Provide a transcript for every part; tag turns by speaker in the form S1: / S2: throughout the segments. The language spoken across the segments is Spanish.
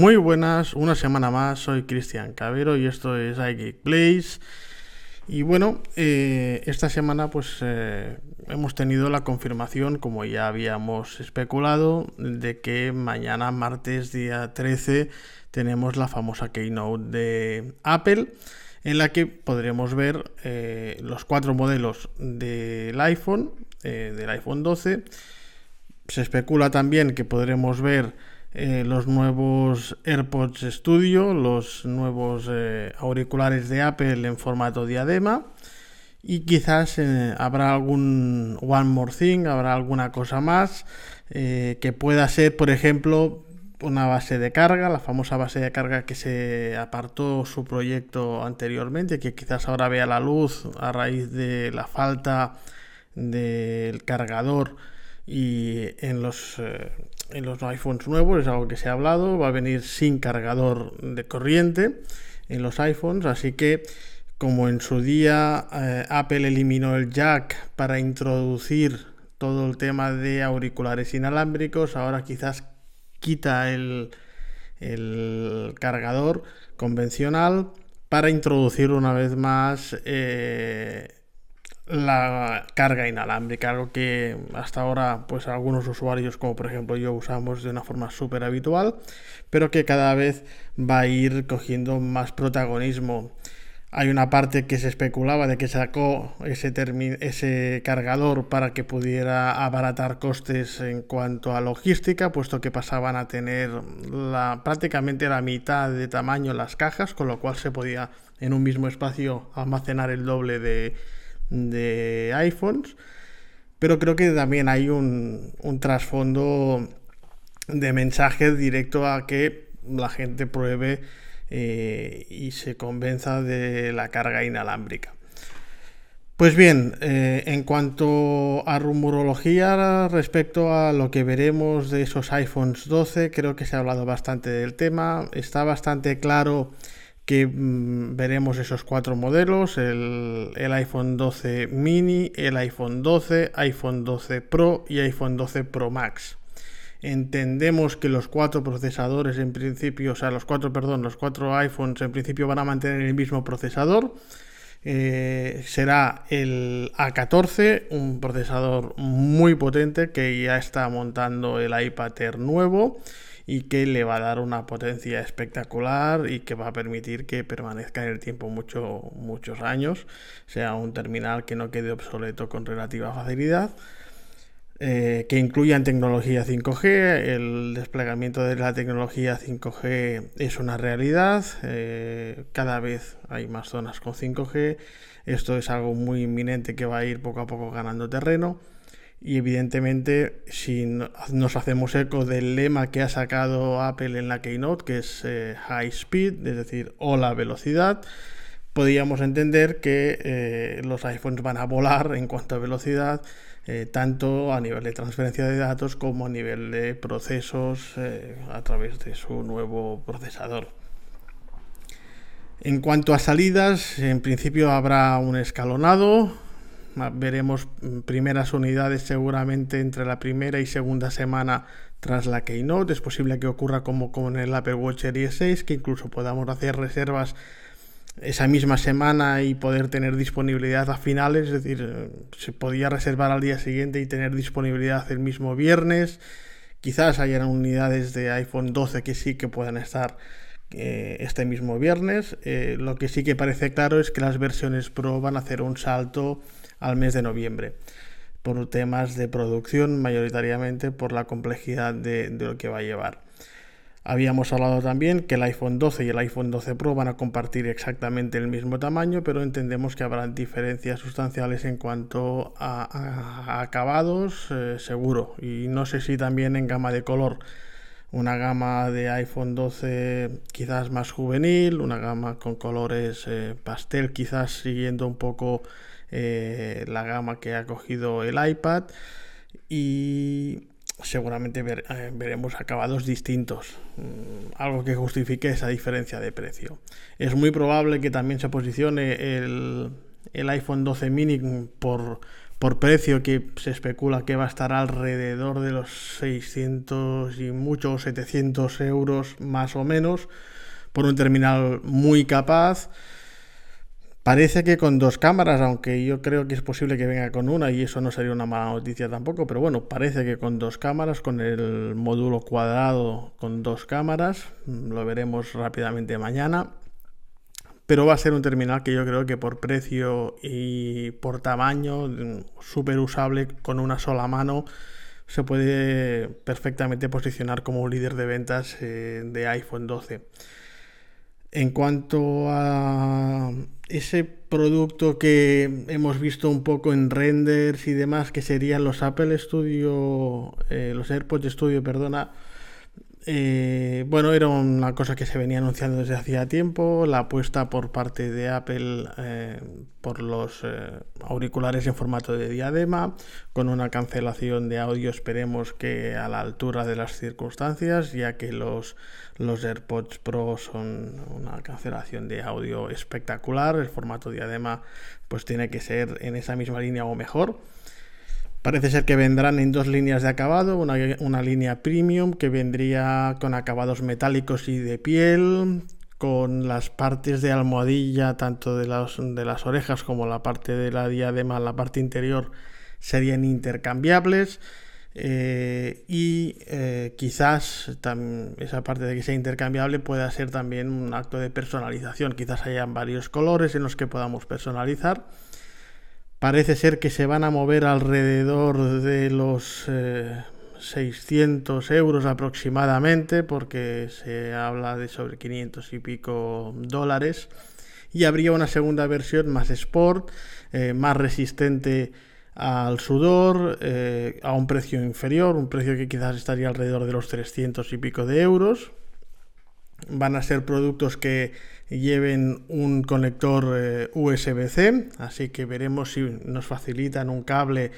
S1: Muy buenas, una semana más, soy Cristian Cabero y esto es iGeek Place. Y bueno, eh, esta semana pues eh, hemos tenido la confirmación, como ya habíamos especulado, de que mañana, martes día 13, tenemos la famosa keynote de Apple, en la que podremos ver eh, los cuatro modelos del iPhone, del iPhone 12. Se especula también que podremos ver eh, los nuevos AirPods Studio, los nuevos eh, auriculares de Apple en formato diadema. Y quizás eh, habrá algún One More Thing, habrá alguna cosa más que pueda ser, por ejemplo, una base de carga, la famosa base de carga que se apartó su proyecto anteriormente, que quizás ahora vea la luz a raíz de la falta del cargador y en los, eh, en los iPhones nuevos es algo que se ha hablado, va a venir sin cargador de corriente en los iPhones, así que como en su día eh, Apple eliminó el jack para introducir todo el tema de auriculares inalámbricos, ahora quizás quita el, el cargador convencional para introducir una vez más eh, la carga inalámbrica, algo que hasta ahora pues algunos usuarios como por ejemplo yo usamos de una forma súper habitual, pero que cada vez va a ir cogiendo más protagonismo. Hay una parte que se especulaba de que sacó ese, ese cargador para que pudiera abaratar costes en cuanto a logística, puesto que pasaban a tener la, prácticamente la mitad de tamaño las cajas, con lo cual se podía en un mismo espacio almacenar el doble de, de iPhones, pero creo que también hay un, trasfondo de mensaje directo a que la gente pruebe eh, y se convenza de la carga inalámbrica. Pues bien, eh, en cuanto a rumorología respecto a lo que veremos de esos iPhones 12, creo que se ha hablado bastante del tema. Está bastante claro que mm, veremos esos cuatro modelos, el, iPhone 12 mini, el iPhone 12, iPhone 12 Pro y iPhone 12 Pro Max. Entendemos que los cuatro procesadores en principio, o sea, los cuatro, perdón, los cuatro iPhones en principio van a mantener el mismo procesador. Eh, será el A14, un procesador muy potente que ya está montando el iPad Air nuevo y que le va a dar una potencia espectacular y que va a permitir que permanezca en el tiempo mucho, muchos años, sea un terminal que no quede obsoleto con relativa facilidad. Eh, que incluyan tecnología 5G. El desplegamiento de la tecnología 5G es una realidad. Eh, cada vez hay más zonas con 5G. Esto es algo muy inminente que va a ir poco a poco ganando terreno. Y evidentemente, si nos hacemos eco del lema que ha sacado Apple en la Keynote, que es eh, High Speed, es decir, o la velocidad, podríamos entender que eh, los iPhones van a volar en cuanto a velocidad, eh, tanto a nivel de transferencia de datos como a nivel de procesos a través de su nuevo procesador. En cuanto a salidas, en principio habrá un escalonado, Veremos mm, primeras unidades seguramente entre la primera y segunda semana tras la Keynote. Es posible que ocurra como con el Apple Watch Series 6, que incluso podamos hacer reservas esa misma semana y poder tener disponibilidad a finales, es decir, eh, se podía reservar al día siguiente y tener disponibilidad el mismo viernes. Quizás hayan unidades de iPhone 12 que sí que puedan estar eh, este mismo viernes. Eh, lo que sí que parece claro es que las versiones Pro van a hacer un salto al mes de noviembre por temas de producción mayoritariamente por la complejidad de, lo que va a llevar. Habíamos hablado también que el iPhone 12 y el iPhone 12 Pro van a compartir exactamente el mismo tamaño, pero entendemos que habrá diferencias sustanciales en cuanto a, acabados, eh, seguro. Y no sé si también en gama de color. Una gama de iPhone 12 quizás más juvenil, una gama con colores eh, pastel quizás siguiendo un poco eh, la gama que ha cogido el iPad y seguramente eh, veremos acabados distintos, mm, algo que justifique esa diferencia de precio. Es muy probable que también se posicione el, el iPhone 12 mini por, por precio que se especula que va a estar alrededor de los 600 y muchos 700 euros más o menos por un terminal muy capaz. Parece que con dos cámaras, aunque yo creo que es posible que venga con una y eso no sería una mala noticia tampoco, pero bueno, parece que con dos cámaras, con el módulo cuadrado con dos cámaras, lo veremos rápidamente mañana pero va a ser un terminal que yo creo que por precio y por tamaño, súper usable con una sola mano, se puede perfectamente posicionar como líder de ventas eh, de iPhone 12. En cuanto a ese producto que hemos visto un poco en renders y demás, que serían los Apple Studio, eh, los AirPods Studio, perdona, eh, bueno, era una cosa que se venía anunciando desde hacía tiempo, la apuesta por parte de Apple eh, por los eh, auriculares en formato de diadema, con una cancelación de audio esperemos que a la altura de las circunstancias, ya que los, los AirPods Pro son una cancelación de audio espectacular, el formato diadema pues tiene que ser en esa misma línea o mejor. Parece ser que vendrán en dos líneas de acabado, una, línea premium que vendría con acabados metálicos y de piel, con las partes de almohadilla, tanto de las, orejas como la parte de la diadema, la parte interior, serían intercambiables. Eh, y eh, quizás esa parte de que sea intercambiable pueda ser también un acto de personalización. Quizás hayan varios colores en los que podamos personalizar. Parece ser que se van a mover alrededor de los 600 eh, euros aproximadamente, porque se habla de sobre 500 y pico dólares. Y habría una segunda versión más sport, eh, más resistente al sudor, eh, a un precio inferior, un precio que quizás estaría alrededor de los 300 y pico de euros. Van a ser productos que lleven un conector eh, USB-C, así que veremos si nos facilitan un cable,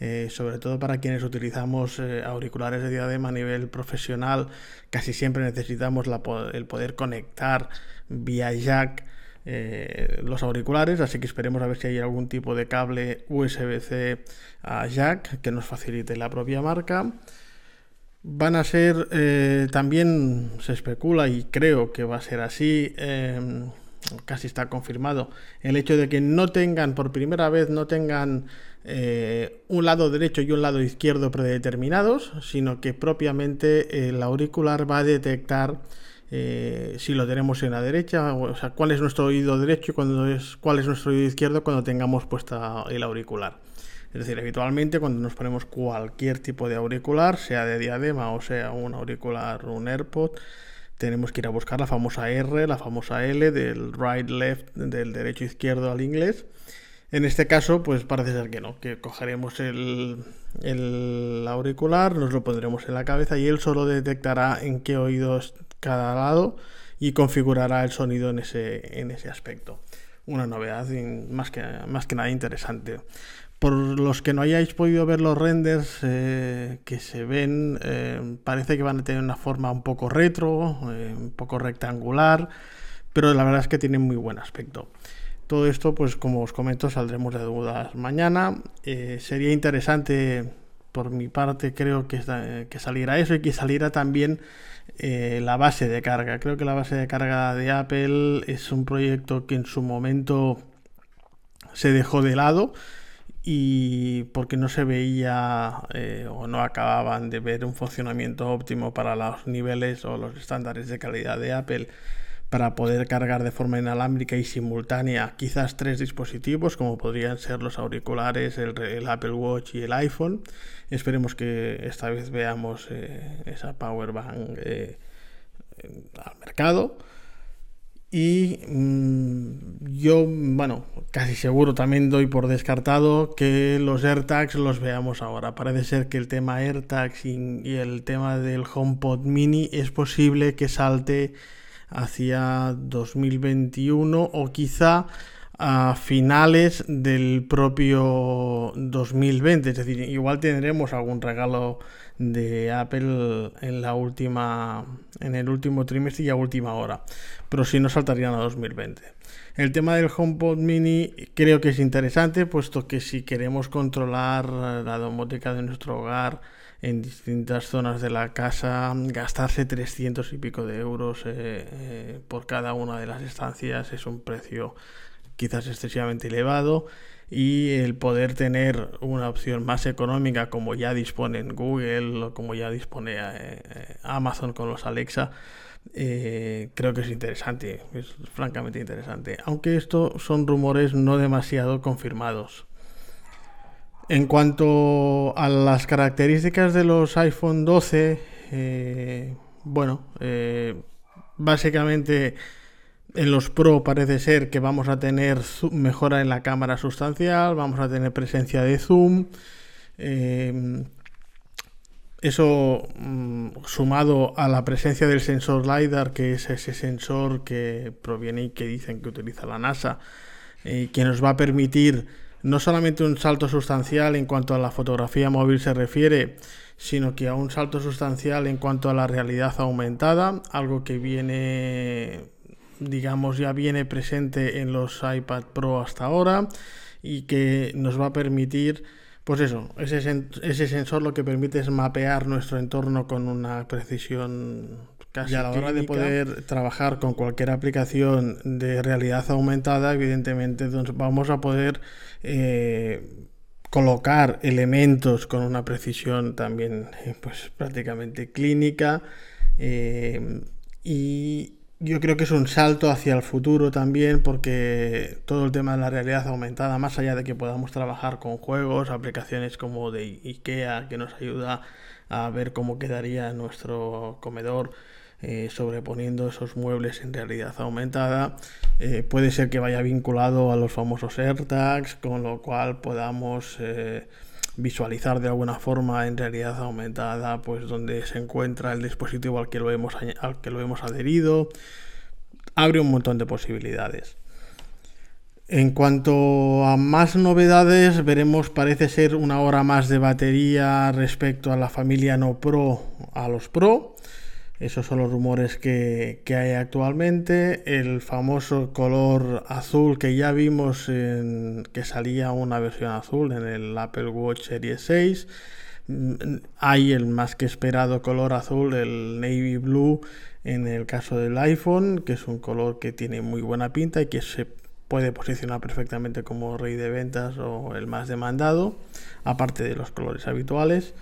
S1: eh, sobre todo para quienes utilizamos eh, auriculares de diadema a nivel profesional, casi siempre necesitamos el poder conectar vía jack los auriculares, así que esperemos a ver si hay algún tipo de cable USB-C a jack que nos facilite la propia marca. Van a ser, eh, también se especula y creo que va a ser así, em, casi está confirmado, el hecho de que no tengan, por primera vez, no tengan eh, un lado derecho y un lado izquierdo predeterminados, sino que propiamente el auricular va a detectar eh, si lo tenemos en la derecha, o sea, cuál es nuestro oído derecho y cuando es, cuál es nuestro oído izquierdo cuando tengamos puesta el auricular. Es decir, habitualmente cuando nos ponemos cualquier tipo de auricular, sea de diadema o sea un auricular, un AirPod, tenemos que ir a buscar la famosa R, la famosa L del right left, del derecho izquierdo al inglés. En este caso, pues parece ser que no, que cogeremos el, el auricular, nos lo pondremos en la cabeza y él solo detectará en qué oídos cada lado y configurará el sonido en ese, en ese aspecto. Una novedad más que, más que nada interesante por los que no hayáis podido ver los renders eh, que se ven, eh, parece que van a tener una forma un poco retro, eh, un poco rectangular, pero la verdad es que tienen muy buen aspecto. Todo esto, pues como os comento, saldremos de dudas mañana. sería interesante, por mi parte, creo que, que saliera eso y que saliera también la base de carga. Creo que la base de carga de Apple es un proyecto que en su momento se dejó de lado y porque no se veía eh, o no acababan de ver un funcionamiento óptimo para los niveles o los estándares de calidad de Apple para poder cargar de forma inalámbrica y simultánea quizás tres dispositivos como podrían ser los auriculares, el, Apple Watch y el iPhone. Esperemos que esta vez veamos eh, esa Power Bank eh, al mercado. Y mm, yo, bueno, casi seguro también doy por descartado que los AirTags los veamos ahora. Parece ser que el tema AirTags y, el tema del HomePod Mini es posible que salte hacia 2021 o quizá a finales del propio 2020. Es decir, igual tendremos algún regalo de Apple en la última en el último trimestre y a última hora, pero si no saltarían a 2020. El tema del HomePod Mini creo que es interesante, puesto que si queremos controlar la domótica de nuestro hogar en distintas zonas de la casa, gastarse 300 y pico de euros eh, eh, por cada una de las estancias es un precio quizás excesivamente elevado y el poder tener una opción más económica como ya dispone en Google o como ya dispone eh, Amazon con los Alexa, eh, creo que es interesante, es francamente interesante. Aunque esto son rumores no demasiado confirmados. En cuanto a las características de los iPhone 12, eh, bueno, básicamente en los Pro parece ser que vamos a tener mejora en la cámara sustancial, vamos a tener presencia de zoom. Em, eso mm, sumado a la presencia del sensor LiDAR, que es ese sensor que proviene y que dicen que utiliza la NASA, eh, que nos va a permitir no solamente un salto sustancial en cuanto a la fotografía móvil se refiere, sino que a un salto sustancial en cuanto a la realidad aumentada, algo que viene digamos, ya viene presente en los iPad Pro hasta ahora y que nos va a permitir, pues eso, ese, ese sensor lo que permite es mapear nuestro entorno con una precisión casi. Y a la hora de poder trabajar con cualquier aplicación de realidad aumentada, evidentemente vamos a poder eh, colocar elementos con una precisión también, eh, pues prácticamente clínica. Eh, y yo creo que es un salto hacia el futuro también porque todo el tema de la realidad aumentada, más allá de que podamos trabajar con juegos, aplicaciones como de IKEA que nos ayuda a ver cómo quedaría nuestro comedor eh, sobreponiendo esos muebles en realidad aumentada, eh, puede ser que vaya vinculado a los famosos AirTags, con lo cual podamos... Eh, visualizar de alguna forma en realidad aumentada pues donde se encuentra el dispositivo al que lo hemos, al que lo hemos adherido abre un montón de posibilidades. En cuanto a más novedades veremos parece ser una hora más de batería respecto a la familia no pro a los pro esos son los rumores que, hay actualmente. El famoso color azul que ya vimos en, que salía una versión azul en el Apple Watch Series 6. Mm, hay el más que esperado color azul, el navy blue, en el caso del iPhone, que es un color que tiene muy buena pinta y que se puede posicionar perfectamente como rey de ventas o el más demandado, aparte de los colores habituales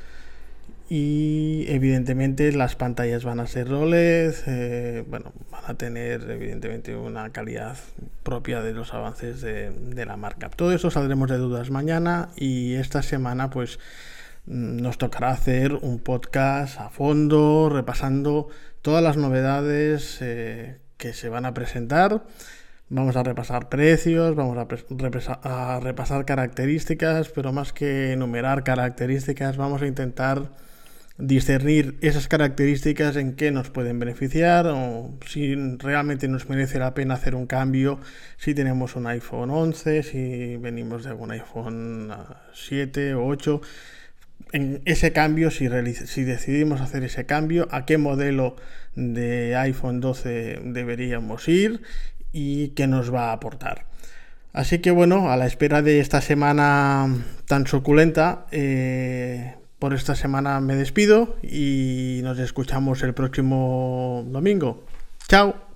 S1: y evidentemente las pantallas van a ser OLED, eh, bueno, van a tener evidentemente una calidad propia de los avances de, la marca. Todo eso saldremos de dudas mañana y esta semana pues mm, nos tocará hacer un podcast a fondo repasando todas las novedades eh, que se van a presentar. Vamos a repasar precios, vamos a repasar características, pero más que enumerar características, vamos a intentar discernir esas características en qué nos pueden beneficiar o si realmente nos merece la pena hacer un cambio si tenemos un iPhone 11, si venimos de algún iPhone 7 o 8. En ese cambio, si, si decidimos hacer ese cambio, a qué modelo de iPhone 12 deberíamos ir y qué nos va a aportar. Así que bueno, a la espera de esta semana tan suculenta, eh, por esta semana me despido y nos escuchamos el próximo domingo. Chao.